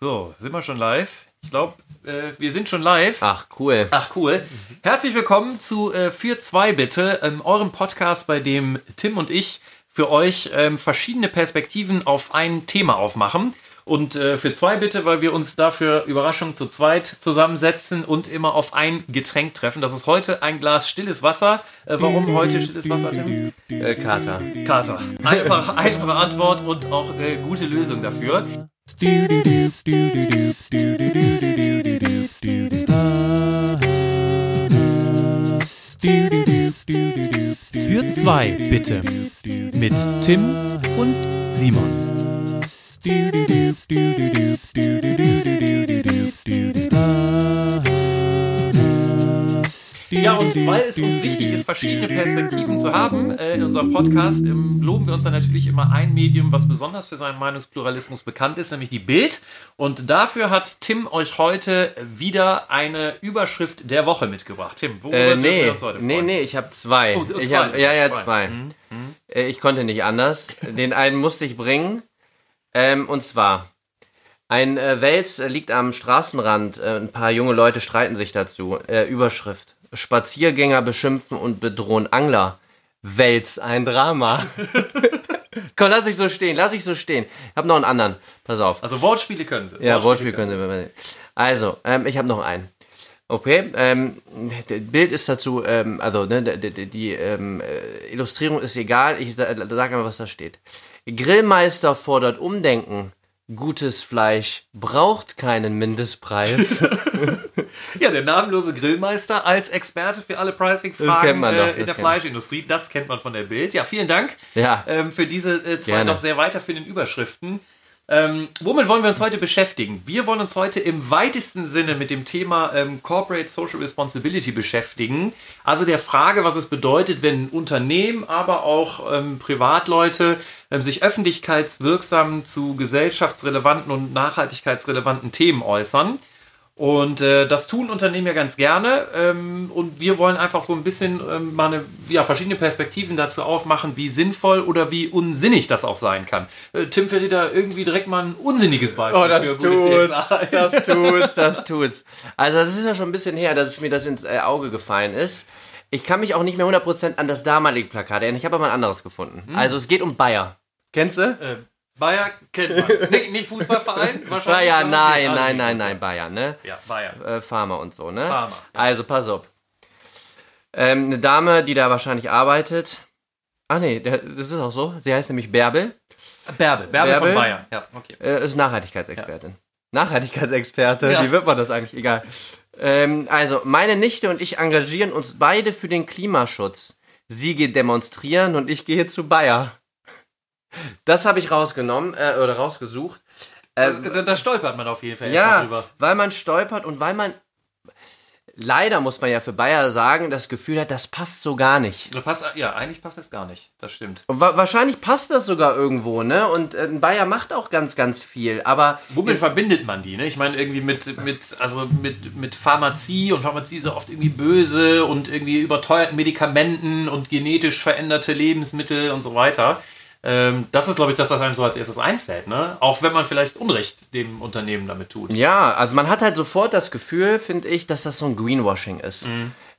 So, sind wir schon live? Ich glaube, äh, wir sind schon live. Ach, cool. Ach, cool. Herzlich willkommen zu äh, Für zwei bitte, ähm, eurem Podcast, bei dem Tim und ich für euch ähm, verschiedene Perspektiven auf ein Thema aufmachen. Und äh, für zwei bitte, weil wir uns dafür Überraschung zu zweit zusammensetzen und immer auf ein Getränk treffen. Das ist heute ein Glas stilles Wasser. Äh, warum heute stilles Wasser, Tim? Äh, Kater. Kater. Einfach, einfache Antwort und auch äh, gute Lösung dafür. Für zwei bitte. Mit Tim und Simon. Weil es uns wichtig ist, verschiedene Perspektiven zu haben, äh, in unserem Podcast ähm, loben wir uns dann natürlich immer ein Medium, was besonders für seinen Meinungspluralismus bekannt ist, nämlich die Bild. Und dafür hat Tim euch heute wieder eine Überschrift der Woche mitgebracht. Tim, worüber Äh, nee, wir uns heute freuen? nee, nee, ich habe zwei. Oh, zwei ich hab, ja, ja, zwei. zwei. Mhm, Äh, ich konnte nicht anders. Den einen musste ich bringen. Ähm, und zwar, ein äh, Wels äh, liegt am Straßenrand. Äh, ein paar junge Leute streiten sich dazu. Überschrift. Spaziergänger beschimpfen und bedrohen Angler. Wels, ein Drama. Komm, lass ich so stehen, lass ich so stehen. Ich habe noch einen anderen. Pass auf. Also Wortspiele können sie. Ja, Wortspiel können Sie. Also, ähm, ich habe noch einen. Okay, ähm, das Bild ist dazu, ähm, also ne, die, die, ähm, äh, Illustrierung ist egal, ich sage einfach, was da steht. Grillmeister fordert Umdenken. Gutes Fleisch braucht keinen Mindestpreis. Ja, der namenlose Grillmeister als Experte für alle Pricing-Fragen doch, äh, in der. Fleischindustrie. Das kennt man von der Bild. Ja, vielen Dank Ja. ähm, für diese äh, zwei Gerne. noch sehr weiterführenden Überschriften. Ähm, womit wollen wir uns heute beschäftigen? Wir wollen uns heute im weitesten Sinne mit dem Thema ähm, Corporate Social Responsibility beschäftigen. Also der Frage, was es bedeutet, wenn Unternehmen, aber auch ähm, Privatleute ähm, sich öffentlichkeitswirksam zu gesellschaftsrelevanten und nachhaltigkeitsrelevanten Themen äußern. Und äh, das tun Unternehmen ja ganz gerne. Ähm, und wir wollen einfach so ein bisschen ähm, mal eine, ja, verschiedene Perspektiven dazu aufmachen, wie sinnvoll oder wie unsinnig das auch sein kann. Äh, Tim fällt dir da irgendwie direkt mal ein unsinniges Beispiel Oh, das für tut's, das tut's, das tut's. Also das ist ja schon ein bisschen her, dass es mir das ins äh, Auge gefallen ist. Ich kann mich auch nicht mehr 100% an das damalige Plakat erinnern. Ich habe aber ein anderes gefunden. Hm. Also es geht um Bayer. Kennst du? Bayer kennt man. nicht, nicht Fußballverein? Wahrscheinlich. Bayer, nein, nein, nein, gut, nein, Bayer, ne? Ja, Bayer. Äh, Pharma und so, ne? Pharma, ja. Also pass auf. Ähm, eine Dame, die da wahrscheinlich arbeitet. Ach nee, das ist auch so. Sie heißt nämlich Bärbel. Bärbel. Bärbel von Bärbel? Bayern. Ja, okay. Äh, ist Nachhaltigkeitsexpertin. Nachhaltigkeitsexperte, Ja. wie wird man das eigentlich? Egal. Ähm, also, meine Nichte und ich engagieren uns beide für den Klimaschutz. Sie geht demonstrieren und ich gehe zu Bayer. Das habe ich rausgenommen äh, oder rausgesucht. Äh, da, da stolpert man auf jeden Fall ja, drüber. weil man stolpert und weil man leider muss man ja für Bayer sagen, das Gefühl hat, das passt so gar nicht. Passt, ja, eigentlich passt das gar nicht. Das stimmt. Wa wahrscheinlich passt das sogar irgendwo, ne? Und äh, Bayer macht auch ganz, ganz viel, aber Womit verbindet man die? Ne? Ich meine, irgendwie mit, mit, also mit, mit Pharmazie und Pharmazie ist ja oft irgendwie böse und irgendwie überteuerten Medikamenten und genetisch veränderte Lebensmittel und so weiter. Ähm, das ist, glaube ich, das, was einem so als erstes einfällt. Ne? Auch wenn man vielleicht Unrecht dem Unternehmen damit tut. Ja, also man hat halt sofort das Gefühl, finde ich, dass das so ein Greenwashing ist.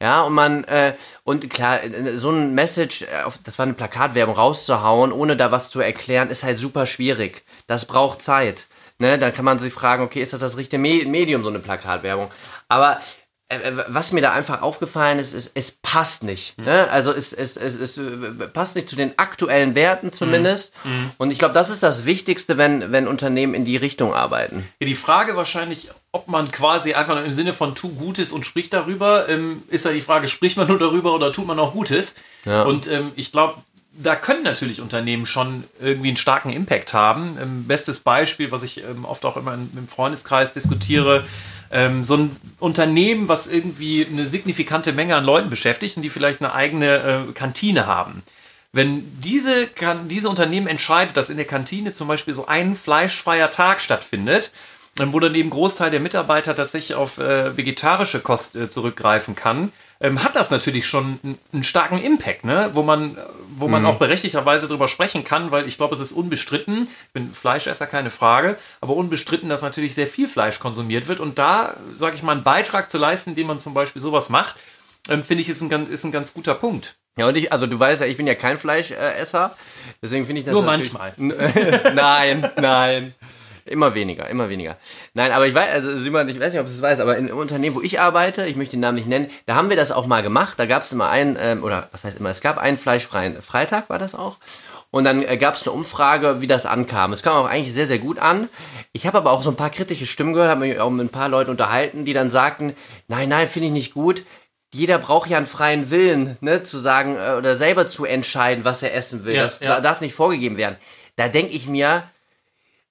Ja, und man, äh, und klar, äh, so ein Message, äh, das war eine Plakatwerbung, rauszuhauen, ohne da was zu erklären, ist halt super schwierig. Das braucht Zeit. Ne? Dann kann man sich fragen, okay, ist das das richtige Me Medium, so eine Plakatwerbung? Aber was mir da einfach aufgefallen ist, ist es passt nicht. Ne? Also es, es, es, es äh, passt nicht zu den aktuellen Werten zumindest. Und ich glaube, das ist das Wichtigste, wenn, wenn Unternehmen in die Richtung arbeiten. Ja, die Frage wahrscheinlich, ob man quasi einfach nur im Sinne von tu Gutes und sprich darüber, ähm, ist ja die Frage, spricht man nur darüber oder tut man auch Gutes? Ja. Und ähm, ich glaube, da können natürlich Unternehmen schon irgendwie einen starken Impact haben. Ähm, bestes Beispiel, was ich ähm, oft auch immer im Freundeskreis diskutiere, ähm, so ein Unternehmen, was irgendwie eine signifikante Menge an Leuten beschäftigt und die vielleicht eine eigene äh, Kantine haben. Wenn diese, diese Unternehmen entscheidet, dass in der Kantine zum Beispiel so ein fleischfreier Tag stattfindet, wo dann eben Großteil der Mitarbeiter tatsächlich auf äh, vegetarische Kost äh, zurückgreifen kann, ähm, hat das natürlich schon einen, starken Impact, ne? wo man, wo man auch berechtigterweise darüber sprechen kann, weil ich glaube, es ist unbestritten, ich bin Fleischesser, keine Frage, aber unbestritten, dass natürlich sehr viel Fleisch konsumiert wird und da, sage ich mal, einen Beitrag zu leisten, indem man zum Beispiel sowas macht, ähm, finde ich, ist ein, ganz- ist ein ganz guter Punkt. Ja, und ich, also du weißt ja, ich bin ja kein Fleischesser, deswegen finde ich das Nur manchmal. nein, nein. Immer weniger, immer weniger. Nein, aber ich weiß, also Simon, ich weiß nicht, ob du es weißt, aber in, im Unternehmen, wo ich arbeite, ich möchte den Namen nicht nennen, da haben wir das auch mal gemacht. Da gab es immer einen, ähm, oder was heißt immer, es gab einen fleischfreien Freitag, war das auch. Und dann äh, gab es eine Umfrage, wie das ankam. Es kam auch eigentlich sehr, sehr gut an. Ich habe aber auch so ein paar kritische Stimmen gehört, habe mich auch mit ein paar Leuten unterhalten, die dann sagten, nein, nein, finde ich nicht gut. Jeder braucht ja einen freien Willen, ne, zu sagen äh, oder selber zu entscheiden, was er essen will. Ja, das ja. darf nicht vorgegeben werden. Da denke ich mir,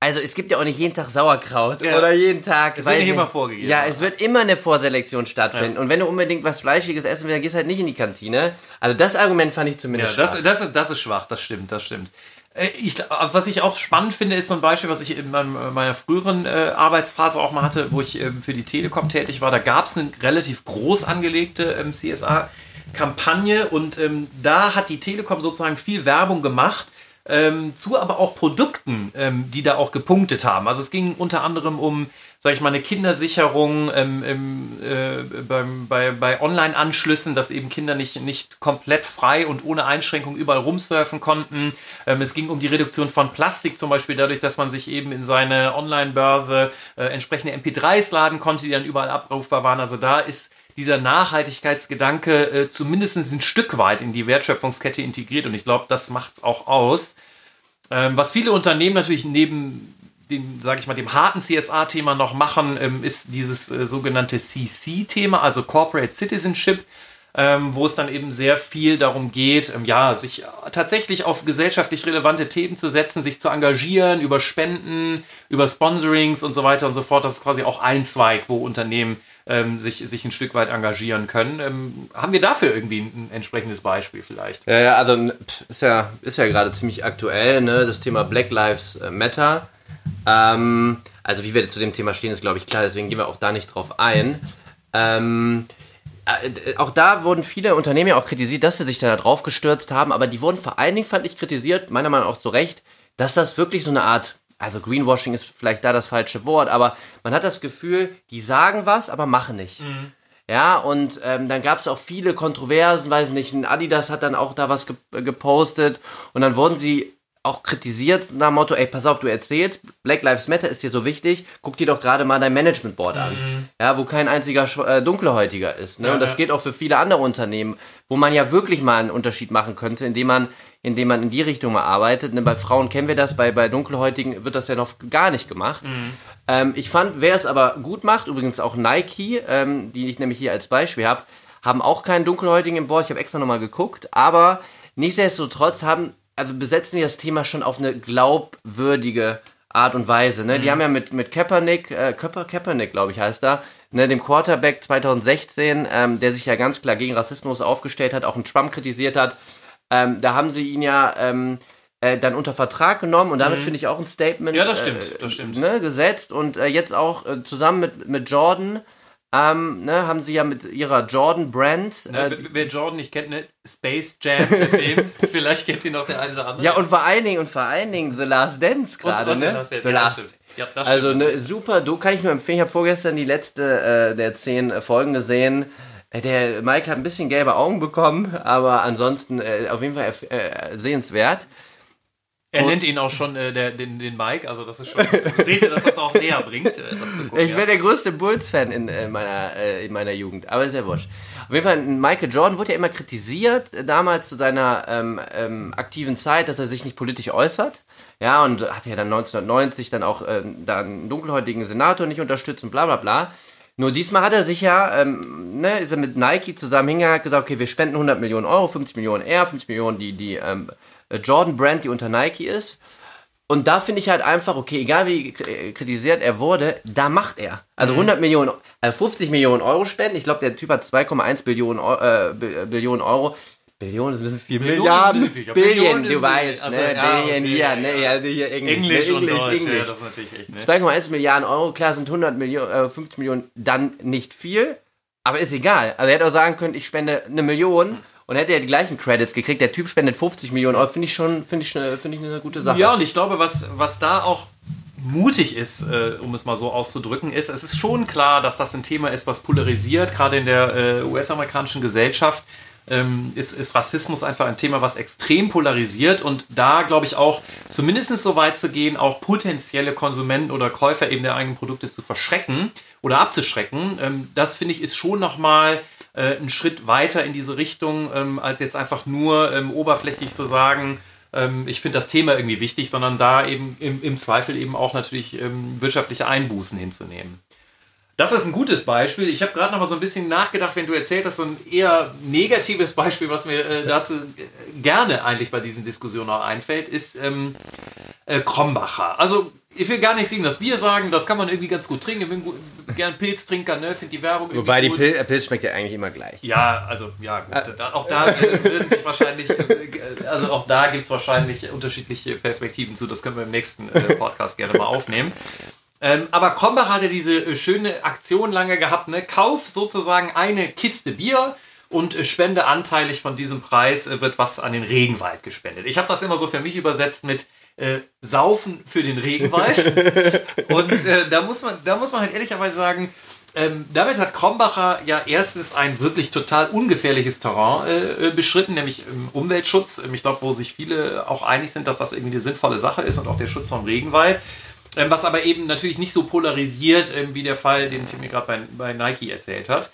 also es gibt ja auch nicht jeden Tag Sauerkraut Ja. oder jeden Tag. Es wird nicht ich- immer vorgegeben. Ja, es wird immer eine Vorselektion stattfinden. Und wenn du unbedingt was Fleischiges essen willst, dann gehst du halt nicht in die Kantine. Also das Argument fand ich Ja, zumindest das, schwach. das, ist- das ist schwach, das stimmt, das stimmt. Äh, Ich, was ich auch spannend finde, ist so ein Beispiel, was ich in meinem, meiner früheren äh, Arbeitsphase auch mal hatte, wo ich ähm, für die Telekom tätig war. Da gab es eine relativ groß angelegte ähm, CSA-Kampagne und ähm, da hat die Telekom sozusagen viel Werbung gemacht. Ähm, zu aber auch Produkten, ähm, die da auch gepunktet haben. Also es ging unter anderem um, sag ich mal, eine Kindersicherung ähm, im, äh, beim, bei, bei Online-Anschlüssen, dass eben Kinder nicht, nicht komplett frei und ohne Einschränkung überall rumsurfen konnten. Ähm, es ging um die Reduktion von Plastik, zum Beispiel dadurch, dass man sich eben in seine Online-Börse äh, entsprechende MP3s laden konnte, die dann überall abrufbar waren. Also da ist dieser Nachhaltigkeitsgedanke äh, zumindest ein Stück weit in die Wertschöpfungskette integriert und ich glaube, das macht es auch aus. Ähm, was viele Unternehmen natürlich neben dem, sage ich mal, dem harten CSA-Thema noch machen, ähm, ist dieses äh, sogenannte CC-Thema, also Corporate Citizenship, ähm, wo es dann eben sehr viel darum geht, ähm, ja, sich tatsächlich auf gesellschaftlich relevante Themen zu setzen, sich zu engagieren, über Spenden, über Sponsorings und so weiter und so fort. Das ist quasi auch ein Zweig, wo Unternehmen ähm, sich, sich ein Stück weit engagieren können. Ähm, haben wir dafür irgendwie ein, ein entsprechendes Beispiel vielleicht? Ja, ja, also ist ja, ist ja gerade ziemlich aktuell, ne? Das Thema Black Lives Matter. Ähm, also wie wir zu dem Thema stehen, ist glaube ich klar, deswegen gehen wir auch da nicht drauf ein. Ähm, äh, auch da wurden viele Unternehmen ja auch kritisiert, dass sie sich da drauf gestürzt haben, aber die wurden vor allen Dingen, fand ich, kritisiert, meiner Meinung nach auch zu Recht, dass das wirklich so eine Art, also Greenwashing ist vielleicht da das falsche Wort, aber man hat das Gefühl, die sagen was, aber machen nicht. Ja, und ähm, dann gab es auch viele Kontroversen, weiß nicht, ein Adidas hat dann auch da was ge gepostet und dann wurden sie auch kritisiert nach dem Motto, ey, pass auf, du erzählst, Black Lives Matter ist dir so wichtig, guck dir doch gerade mal dein Management Board an, ja, wo kein einziger äh, Dunkelhäutiger ist, ne? und das ja. geht auch für viele andere Unternehmen, wo man ja wirklich mal einen Unterschied machen könnte, indem man indem man in die Richtung mal arbeitet. Ne, bei Frauen kennen wir das, bei, bei Dunkelhäutigen wird das ja noch gar nicht gemacht. Ähm, ich fand, wer es aber gut macht, übrigens auch Nike, ähm, die ich nämlich hier als Beispiel habe, haben auch keinen Dunkelhäutigen im Board. Ich habe extra nochmal geguckt, aber nichtsdestotrotz haben, also besetzen die das Thema schon auf eine glaubwürdige Art und Weise. Ne? Die haben ja mit, mit Kaepernick, äh, Köpper, Kaepernick, glaube ich, heißt er, ne, dem Quarterback 2016, ähm, der sich ja ganz klar gegen Rassismus aufgestellt hat, auch einen Trump kritisiert hat, ähm, da haben sie ihn ja ähm, äh, dann unter Vertrag genommen und damit finde ich auch ein Statement Mhm. Ja, das stimmt, das stimmt. Ne, gesetzt und äh, jetzt auch äh, zusammen mit, mit Jordan ähm, ne, haben sie ja mit ihrer Jordan Brand Ne, äh, wer- wer Jordan nicht kennt, ne? Space Jam, der Film. Vielleicht kennt ihn noch der eine oder andere. ja und vor allen Dingen und vor allen Dingen The Last Dance gerade ne The Last stimmt. Ja, Also stimmt. ne, super, du kann ich nur empfehlen. Ich habe vorgestern die letzte äh, der zehn äh, Folgen gesehen. Äh, Der Mike hat ein bisschen gelbe Augen bekommen, aber ansonsten äh, auf jeden Fall äh, sehenswert. Er nennt ihn auch schon äh, der, den, den Mike, also das ist schon. Seht ihr, dass das auch näher bringt, äh, gucken. Ich ja. wäre der größte Bulls-Fan in, äh, meiner, äh, in meiner Jugend, aber ist ja wurscht. Auf jeden Fall, Michael Jordan wurde ja immer kritisiert, äh, damals zu seiner ähm, ähm, aktiven Zeit, dass er sich nicht politisch äußert. Ja, und hat ja dann 1990 dann auch äh, da einen dunkelhäutigen Senator nicht unterstützt und bla bla bla. Nur diesmal hat er sich ja, ähm, ne, ist er mit Nike zusammen hingegangen, hat gesagt, okay, wir spenden 100 Millionen Euro, 50 Millionen er, 50 Millionen die, die ähm, Jordan Brand, die unter Nike ist. Und da finde ich halt einfach, okay, egal wie k- kritisiert er wurde, da macht er. Also 100 Millionen, äh, 50 Millionen Euro spenden. Ich glaube, der Typ hat 2,1 Billionen, äh, Bi- Billionen Euro. Billionen ist ein bisschen viel. Milliarden, Billion, Billionen ist du weißt, also, ne? ja, Billion okay, hier, ne? ja. Ja, hier Englisch, Englisch, ne? Englisch, Englisch. Ja, ne? 2,1 Milliarden Euro, klar sind 100 Millionen, äh, 50 Millionen dann nicht viel, aber ist egal. Also er hätte auch sagen können, ich spende eine Million und hätte ja die gleichen Credits gekriegt. Der Typ spendet 50 Millionen Euro, finde ich schon, finde ich, finde ich eine gute Sache. Ja, und ich glaube, was, was da auch mutig ist, äh, um es mal so auszudrücken, ist, es ist schon klar, dass das ein Thema ist, was polarisiert, gerade in der äh, US-amerikanischen Gesellschaft. Ähm, ist, ist Rassismus einfach ein Thema, was extrem polarisiert und da glaube ich auch zumindest so weit zu gehen, auch potenzielle Konsumenten oder Käufer eben der eigenen Produkte zu verschrecken oder abzuschrecken, ähm, das finde ich ist schon nochmal äh, ein Schritt weiter in diese Richtung, ähm, als jetzt einfach nur ähm, oberflächlich zu sagen, ähm, ich finde das Thema irgendwie wichtig, sondern da eben im, im Zweifel eben auch natürlich ähm, wirtschaftliche Einbußen hinzunehmen. Das ist ein gutes Beispiel. Ich habe gerade noch mal so ein bisschen nachgedacht, wenn du erzählt hast, so ein eher negatives Beispiel, was mir äh, dazu äh, gerne eigentlich bei diesen Diskussionen auch einfällt, ist ähm, äh, Krombacher. Also ich will gar nichts gegen das Bier sagen, das kann man irgendwie ganz gut trinken. Gern Pilztrinker, ne? finde die Werbung Wobei die. Pil äh, Pilz schmeckt ja eigentlich immer gleich. Ja, also ja, gut. Da, auch da äh, würden sich wahrscheinlich, äh, also auch da gibt es wahrscheinlich unterschiedliche Perspektiven zu. Das können wir im nächsten äh, Podcast gerne mal aufnehmen. Ähm, aber Krombacher hat ja diese äh, schöne Aktion lange gehabt, ne? Kauf sozusagen eine Kiste Bier und äh, spende anteilig von diesem Preis äh, wird was an den Regenwald gespendet. Ich habe das immer so für mich übersetzt mit äh, Saufen für den Regenwald. und äh, da muss man, da muss man halt ehrlicherweise sagen, ähm, damit hat Krombacher ja erstens ein wirklich total ungefährliches Terrain äh, äh, beschritten, nämlich im Umweltschutz. Ähm, Ich glaube, wo sich viele auch einig sind, dass das irgendwie eine sinnvolle Sache ist und auch der Schutz vom Regenwald. Ähm, was aber eben natürlich nicht so polarisiert, ähm, wie der Fall, den Tim mir gerade bei, bei Nike erzählt hat.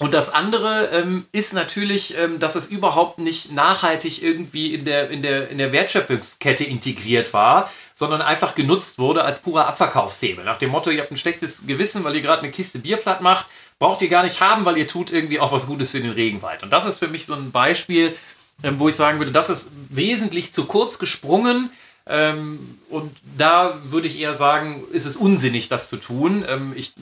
Und das andere ähm, ist natürlich, ähm, dass es überhaupt nicht nachhaltig irgendwie in der, in, der, in der Wertschöpfungskette integriert war, sondern einfach genutzt wurde als purer Abverkaufshebel. Nach dem Motto, ihr habt ein schlechtes Gewissen, weil ihr gerade eine Kiste Bier platt macht, braucht ihr gar nicht haben, weil ihr tut irgendwie auch was Gutes für den Regenwald. Und das ist für mich so ein Beispiel, ähm, wo ich sagen würde, das ist wesentlich zu kurz gesprungen. Ähm, und da würde ich eher sagen, ist es unsinnig, das zu tun. Ähm, ich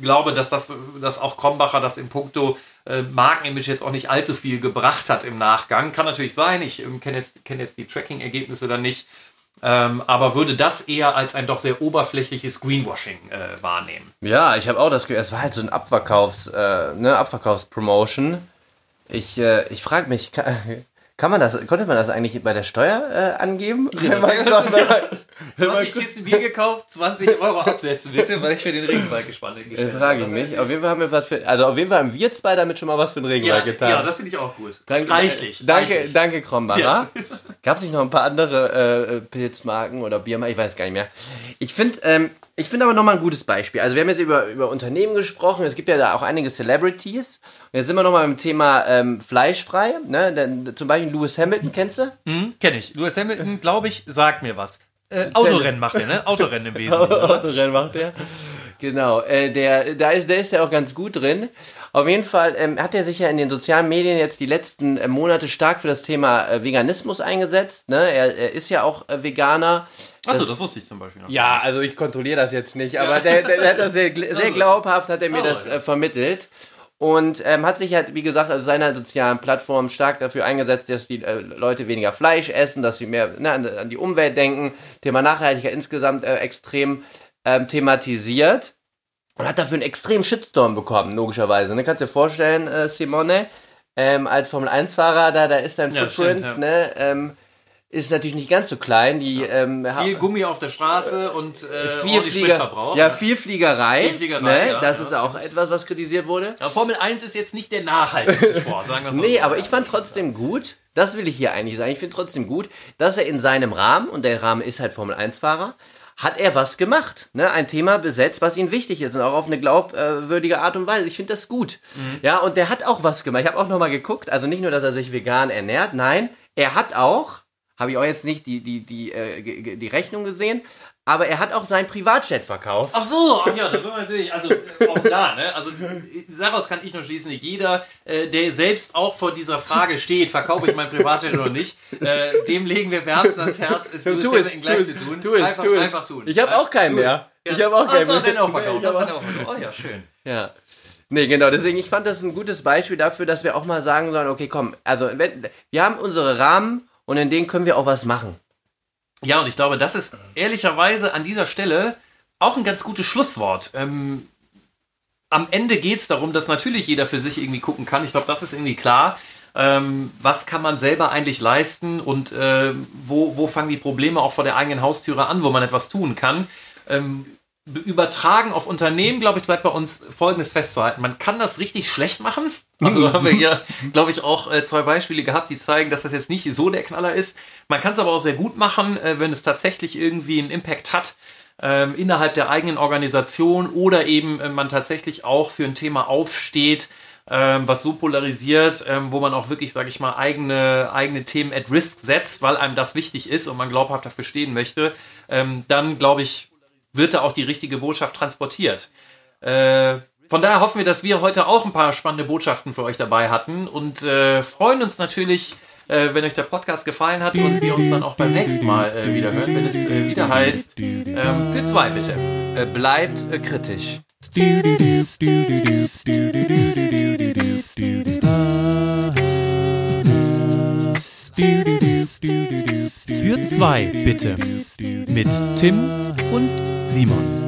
glaube, dass das, dass auch Krombacher das in puncto äh, Markenimage jetzt auch nicht allzu viel gebracht hat im Nachgang. Kann natürlich sein, ich ähm, kenne jetzt, kenn jetzt die Tracking-Ergebnisse dann nicht, ähm, aber würde das eher als ein doch sehr oberflächliches Greenwashing äh, wahrnehmen. Ja, ich habe auch das Gefühl, es war halt so ein Abverkaufs, äh, ne, Abverkaufspromotion. Ich, äh, ich frage mich, kann, kann man das, konnte man das eigentlich bei der Steuer äh, angeben? Wenn man- wenn man- 20 Kisten Bier gekauft, 20 Euro absetzen bitte, weil ich für den Regenwald gespannt bin. Äh, frage ich mich. Auf jeden Fall haben wir was für, also auf jeden Fall haben wir zwei damit schon mal was für den Ja, Regenwald getan. ja, das finde ich auch gut. Danke, reichlich. Danke, reichlich. danke Krombacher. Ja. Gab es nicht noch ein paar andere äh, Pilzmarken oder Biermarken? Ich weiß gar nicht mehr. Ich finde ähm, ich finde aber nochmal ein gutes Beispiel. Also wir haben jetzt über, über Unternehmen gesprochen. Es gibt ja da auch einige Celebrities. Und jetzt sind wir nochmal beim Thema ähm, fleischfrei. Ne? Denn, zum Beispiel Lewis Hamilton, kennst du? Hm, Kenn ich. Lewis Hamilton, glaube ich, sagt mir was. Äh, Autorennen macht er, ne? Autorennen im Wesentlichen. Autorennen macht der. Genau, äh, der, da ist, der ist ja auch ganz gut drin. Auf jeden Fall ähm, hat er sich ja in den sozialen Medien jetzt die letzten äh, Monate stark für das Thema äh, Veganismus eingesetzt. Ne? Er, er ist ja auch äh, Veganer. Achso, das wusste ich zum Beispiel noch. Ja, also ich kontrolliere das jetzt nicht, aber der, der, der hat das sehr, sehr glaubhaft, hat er mir Oh, das ja. äh, vermittelt. Und ähm, hat sich halt, wie gesagt, auf seiner sozialen Plattform stark dafür eingesetzt, dass die äh, Leute weniger Fleisch essen, dass sie mehr ne, an, an die Umwelt denken. Thema Nachhaltigkeit insgesamt äh, extrem ähm, thematisiert. Und hat dafür einen extremen Shitstorm bekommen, logischerweise. Ne? Kannst du dir vorstellen, äh, Simone, ähm, als Formel-1-Fahrer, da, da ist dein Ja, Footprint, stimmt, ja. ne, ähm, ist natürlich nicht ganz so klein. Die, ähm, Viel Gummi auf der Straße und äh, viel ordentlich Flieger, Spritverbrauch. ja, viel Fliegerei. Viel Fliegerei, ne? ja, das ja. ist auch etwas, was kritisiert wurde. Ja, Formel 1 ist jetzt nicht der nachhaltigste Sport, sagen wir mal Nee, so. aber ich fand trotzdem gut, das will ich hier eigentlich sagen, ich finde trotzdem gut, dass er in seinem Rahmen, und der Rahmen ist halt Formel 1-Fahrer, hat er was gemacht. Ne? Ein Thema besetzt, was ihm wichtig ist und auch auf eine glaubwürdige Art und Weise. Ich finde das gut. Ja, und der hat auch was gemacht. Ich habe auch nochmal geguckt, also nicht nur, dass er sich vegan ernährt, nein, er hat auch, habe ich auch jetzt nicht die, die, die, äh, die Rechnung gesehen, aber er hat auch sein Privatjet verkauft. Ach so, ach ja, das ist natürlich, also äh, auch da, ne? Also daraus kann ich nur schließen, jeder, äh, der selbst auch vor dieser Frage steht, verkaufe ich mein Privatjet oder nicht, äh, dem legen wir wärmstens ans Herz, es Tu es, gleich tu zu es, tun. tu es, einfach, tu es. einfach tun. Ich habe auch keinen es. mehr. Ja. Ich habe auch Ach keinen so, mehr. auch verkauft. Das hat er auch verkauft. Oh ja, schön. Ja. Nee, genau. Deswegen, ich fand das ein gutes Beispiel dafür, dass wir auch mal sagen sollen, okay, komm, also wenn, wir haben unsere Rahmen und in denen können wir auch was machen. Ja, und ich glaube, das ist ehrlicherweise an dieser Stelle auch ein ganz gutes Schlusswort. Ähm, am Ende geht es darum, dass natürlich jeder für sich irgendwie gucken kann. Ich glaube, das ist irgendwie klar. Ähm, was kann man selber eigentlich leisten und äh, wo, wo fangen die Probleme auch vor der eigenen Haustüre an, wo man etwas tun kann. Ähm, übertragen auf Unternehmen, glaube ich, bleibt bei uns Folgendes festzuhalten. Man kann das richtig schlecht machen. Also haben wir hier, glaube ich, auch äh, zwei Beispiele gehabt, die zeigen, dass das jetzt nicht so der Knaller ist. Man kann es aber auch sehr gut machen, äh, wenn es tatsächlich irgendwie einen Impact hat ähm, innerhalb der eigenen Organisation oder eben äh, man tatsächlich auch für ein Thema aufsteht, ähm, was so polarisiert, ähm, wo man auch wirklich, sage ich mal, eigene, eigene Themen at risk setzt, weil einem das wichtig ist und man glaubhaft dafür stehen möchte, dann glaube ich, wird da auch die richtige Botschaft transportiert. Äh, von daher hoffen wir, dass wir heute auch ein paar spannende Botschaften für euch dabei hatten und äh, freuen uns natürlich, äh, wenn euch der Podcast gefallen hat und wir uns dann auch beim nächsten Mal äh, wieder hören, wenn es äh, wieder heißt, ähm, für zwei bitte. Äh, bleibt äh, kritisch. Für zwei bitte. Mit Tim und Simon.